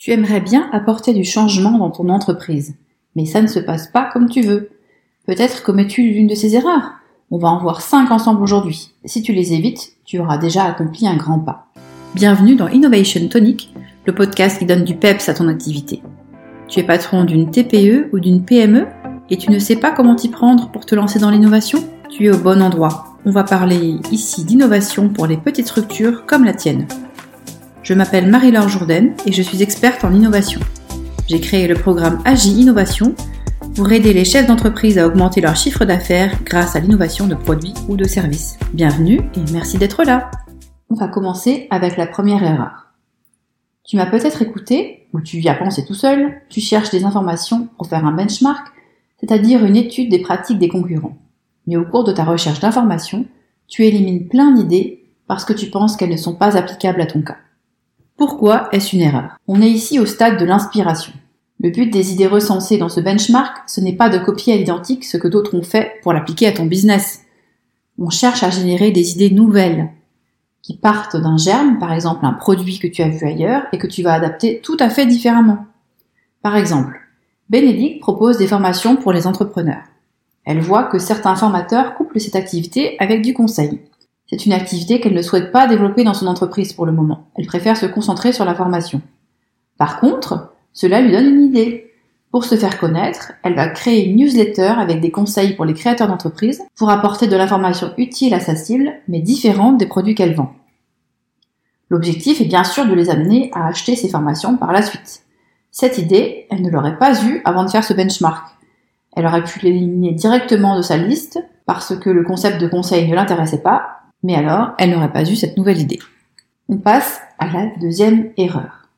Tu aimerais bien apporter du changement dans ton entreprise, mais ça ne se passe pas comme tu veux. Peut-être commets-tu l'une de ces erreurs. On va en voir cinq ensemble aujourd'hui. Si tu les évites, tu auras déjà accompli un grand pas. Bienvenue dans Innovation Tonic, le podcast qui donne du peps à ton activité. Tu es patron d'une TPE ou d'une PME et tu ne sais pas comment t'y prendre pour te lancer dans l'innovation? Tu es au bon endroit. On va parler ici d'innovation pour les petites structures comme la tienne. Je m'appelle Marie-Laure Jourdain et je suis experte en innovation. J'ai créé le programme Agi Innovation pour aider les chefs d'entreprise à augmenter leur chiffre d'affaires grâce à l'innovation de produits ou de services. Bienvenue et merci d'être là. On va commencer avec la première erreur. Tu m'as peut-être écouté, ou tu y as pensé tout seul, tu cherches des informations pour faire un benchmark, c'est-à-dire une étude des pratiques des concurrents. Mais au cours de ta recherche d'informations, tu élimines plein d'idées parce que tu penses qu'elles ne sont pas applicables à ton cas. Pourquoi est-ce une erreur? On est ici au stade de l'inspiration. Le but des idées recensées dans ce benchmark, ce n'est pas de copier à l'identique ce que d'autres ont fait pour l'appliquer à ton business. On cherche à générer des idées nouvelles, qui partent d'un germe, par exemple un produit que tu as vu ailleurs et que tu vas adapter tout à fait différemment. Par exemple, Bénédicte propose des formations pour les entrepreneurs. Elle voit que certains formateurs couplent cette activité avec du conseil. C'est une activité qu'elle ne souhaite pas développer dans son entreprise pour le moment. Elle préfère se concentrer sur la formation. Par contre, cela lui donne une idée. Pour se faire connaître, elle va créer une newsletter avec des conseils pour les créateurs d'entreprise pour apporter de l'information utile à sa cible, mais différente des produits qu'elle vend. L'objectif est bien sûr de les amener à acheter ces formations par la suite. Cette idée, elle ne l'aurait pas eue avant de faire ce benchmark. Elle aurait pu l'éliminer directement de sa liste parce que le concept de conseil ne l'intéressait pas mais alors, elle n'aurait pas eu cette nouvelle idée. On passe à la deuxième erreur.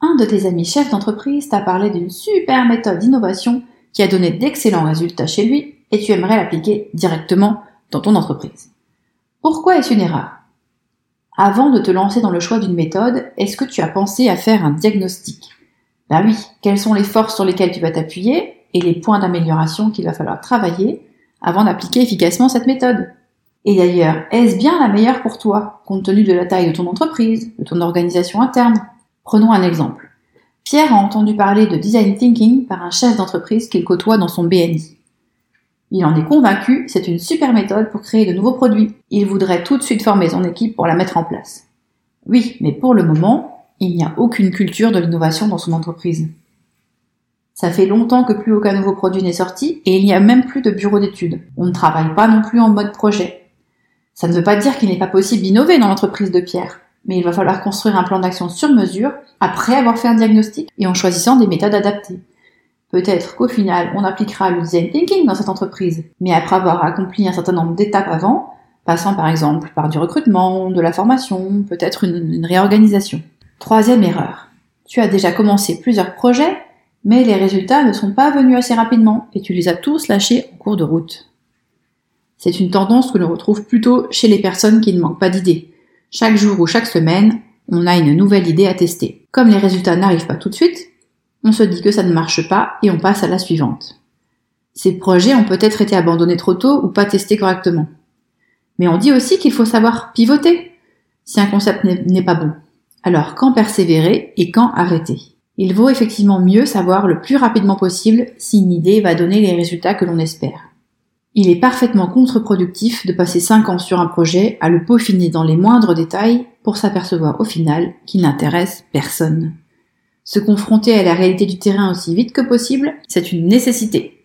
Un de tes amis chefs d'entreprise t'a parlé d'une super méthode d'innovation qui a donné d'excellents résultats chez lui et tu aimerais l'appliquer directement dans ton entreprise. Pourquoi est-ce une erreur? Avant de te lancer dans le choix d'une méthode, est-ce que tu as pensé à faire un diagnostic? Ben oui, quelles sont les forces sur lesquelles tu vas t'appuyer et les points d'amélioration qu'il va falloir travailler avant d'appliquer efficacement cette méthode? Et d'ailleurs, est-ce bien la meilleure pour toi, compte tenu de la taille de ton entreprise, de ton organisation interne? Prenons un exemple. Pierre a entendu parler de design thinking par un chef d'entreprise qu'il côtoie dans son BNI. Il en est convaincu, c'est une super méthode pour créer de nouveaux produits. Il voudrait tout de suite former son équipe pour la mettre en place. Oui, mais pour le moment, il n'y a aucune culture de l'innovation dans son entreprise. Ça fait longtemps que plus aucun nouveau produit n'est sorti et il n'y a même plus de bureau d'études. On ne travaille pas non plus en mode projet. Ça ne veut pas dire qu'il n'est pas possible d'innover dans l'entreprise de Pierre, mais il va falloir construire un plan d'action sur mesure après avoir fait un diagnostic et en choisissant des méthodes adaptées. Peut-être qu'au final, on appliquera le design thinking dans cette entreprise, mais après avoir accompli un certain nombre d'étapes avant, passant par exemple par du recrutement, de la formation, peut-être une, une réorganisation. Troisième erreur. Tu as déjà commencé plusieurs projets, mais les résultats ne sont pas venus assez rapidement et tu les as tous lâchés en cours de route. C'est une tendance que l'on retrouve plutôt chez les personnes qui ne manquent pas d'idées. Chaque jour ou chaque semaine, on a une nouvelle idée à tester. Comme les résultats n'arrivent pas tout de suite, on se dit que ça ne marche pas et on passe à la suivante. Ces projets ont peut-être été abandonnés trop tôt ou pas testés correctement. Mais on dit aussi qu'il faut savoir pivoter si un concept n'est pas bon. Alors quand persévérer et quand arrêter? Il vaut effectivement mieux savoir le plus rapidement possible si une idée va donner les résultats que l'on espère. Il est parfaitement contre-productif de passer 5 ans sur un projet à le peaufiner dans les moindres détails pour s'apercevoir au final qu'il n'intéresse personne. Se confronter à la réalité du terrain aussi vite que possible, c'est une nécessité.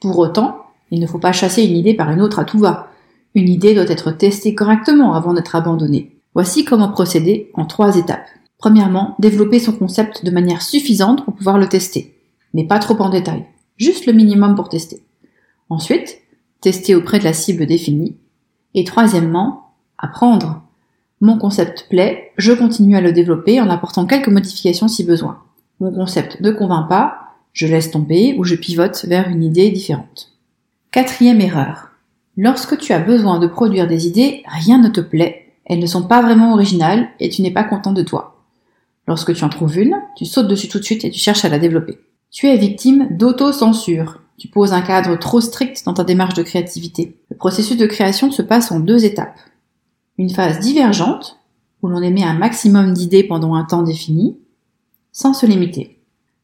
Pour autant, il ne faut pas chasser une idée par une autre à tout va. Une idée doit être testée correctement avant d'être abandonnée. Voici comment procéder en trois étapes. Premièrement, développer son concept de manière suffisante pour pouvoir le tester, mais pas trop en détail, juste le minimum pour tester. Ensuite, tester auprès de la cible définie. Et troisièmement, apprendre. Mon concept plaît, je continue à le développer en apportant quelques modifications si besoin. Mon concept ne convainc pas, je laisse tomber ou je pivote vers une idée différente. Quatrième erreur. Lorsque tu as besoin de produire des idées, rien ne te plaît, elles ne sont pas vraiment originales et tu n'es pas content de toi. Lorsque tu en trouves une, tu sautes dessus tout de suite et tu cherches à la développer. Tu es victime d'auto-censure. Tu poses un cadre trop strict dans ta démarche de créativité. Le processus de création se passe en deux étapes. Une phase divergente, où l'on émet un maximum d'idées pendant un temps défini, sans se limiter.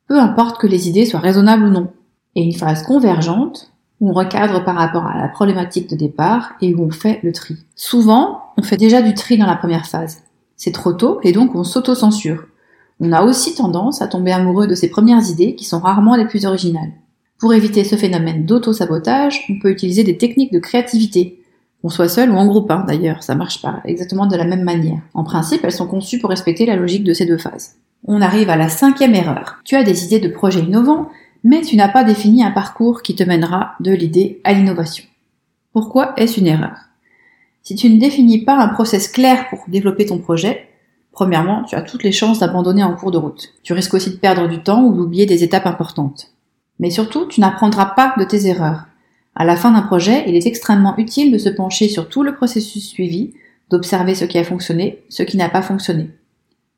Peu importe que les idées soient raisonnables ou non. Et une phase convergente, où on recadre par rapport à la problématique de départ et où on fait le tri. Souvent, on fait déjà du tri dans la première phase. C'est trop tôt et donc on s'auto-censure. On a aussi tendance à tomber amoureux de ses premières idées qui sont rarement les plus originales. Pour éviter ce phénomène d'auto-sabotage, on peut utiliser des techniques de créativité. Qu'on soit seul ou en groupe, hein, d'ailleurs, ça marche pas exactement de la même manière. En principe, elles sont conçues pour respecter la logique de ces deux phases. On arrive à la cinquième erreur. Tu as des idées de projets innovants, mais tu n'as pas défini un parcours qui te mènera de l'idée à l'innovation. Pourquoi est-ce une erreur? Si tu ne définis pas un process clair pour développer ton projet, premièrement, tu as toutes les chances d'abandonner en cours de route. Tu risques aussi de perdre du temps ou d'oublier des étapes importantes. Mais surtout, tu n'apprendras pas de tes erreurs. À la fin d'un projet, il est extrêmement utile de se pencher sur tout le processus suivi, d'observer ce qui a fonctionné, ce qui n'a pas fonctionné.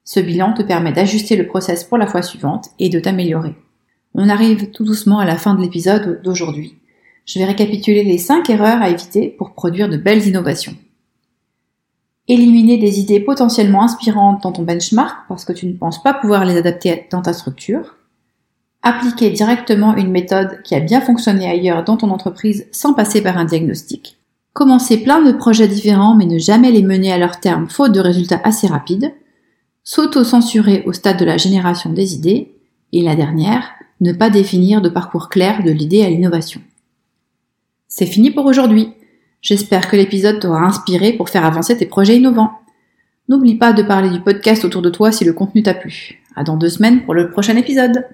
Ce bilan te permet d'ajuster le process pour la fois suivante et de t'améliorer. On arrive tout doucement à la fin de l'épisode d'aujourd'hui. Je vais récapituler les 5 erreurs à éviter pour produire de belles innovations. Éliminer des idées potentiellement inspirantes dans ton benchmark parce que tu ne penses pas pouvoir les adapter dans ta structure. Appliquer directement une méthode qui a bien fonctionné ailleurs dans ton entreprise sans passer par un diagnostic. Commencer plein de projets différents mais ne jamais les mener à leur terme faute de résultats assez rapides s'auto-censurer au stade de la génération des idées, et la dernière, ne pas définir de parcours clair de l'idée à l'innovation. C'est fini pour aujourd'hui. J'espère que l'épisode t'aura inspiré pour faire avancer tes projets innovants. N'oublie pas de parler du podcast autour de toi si le contenu t'a plu. À dans deux semaines pour le prochain épisode.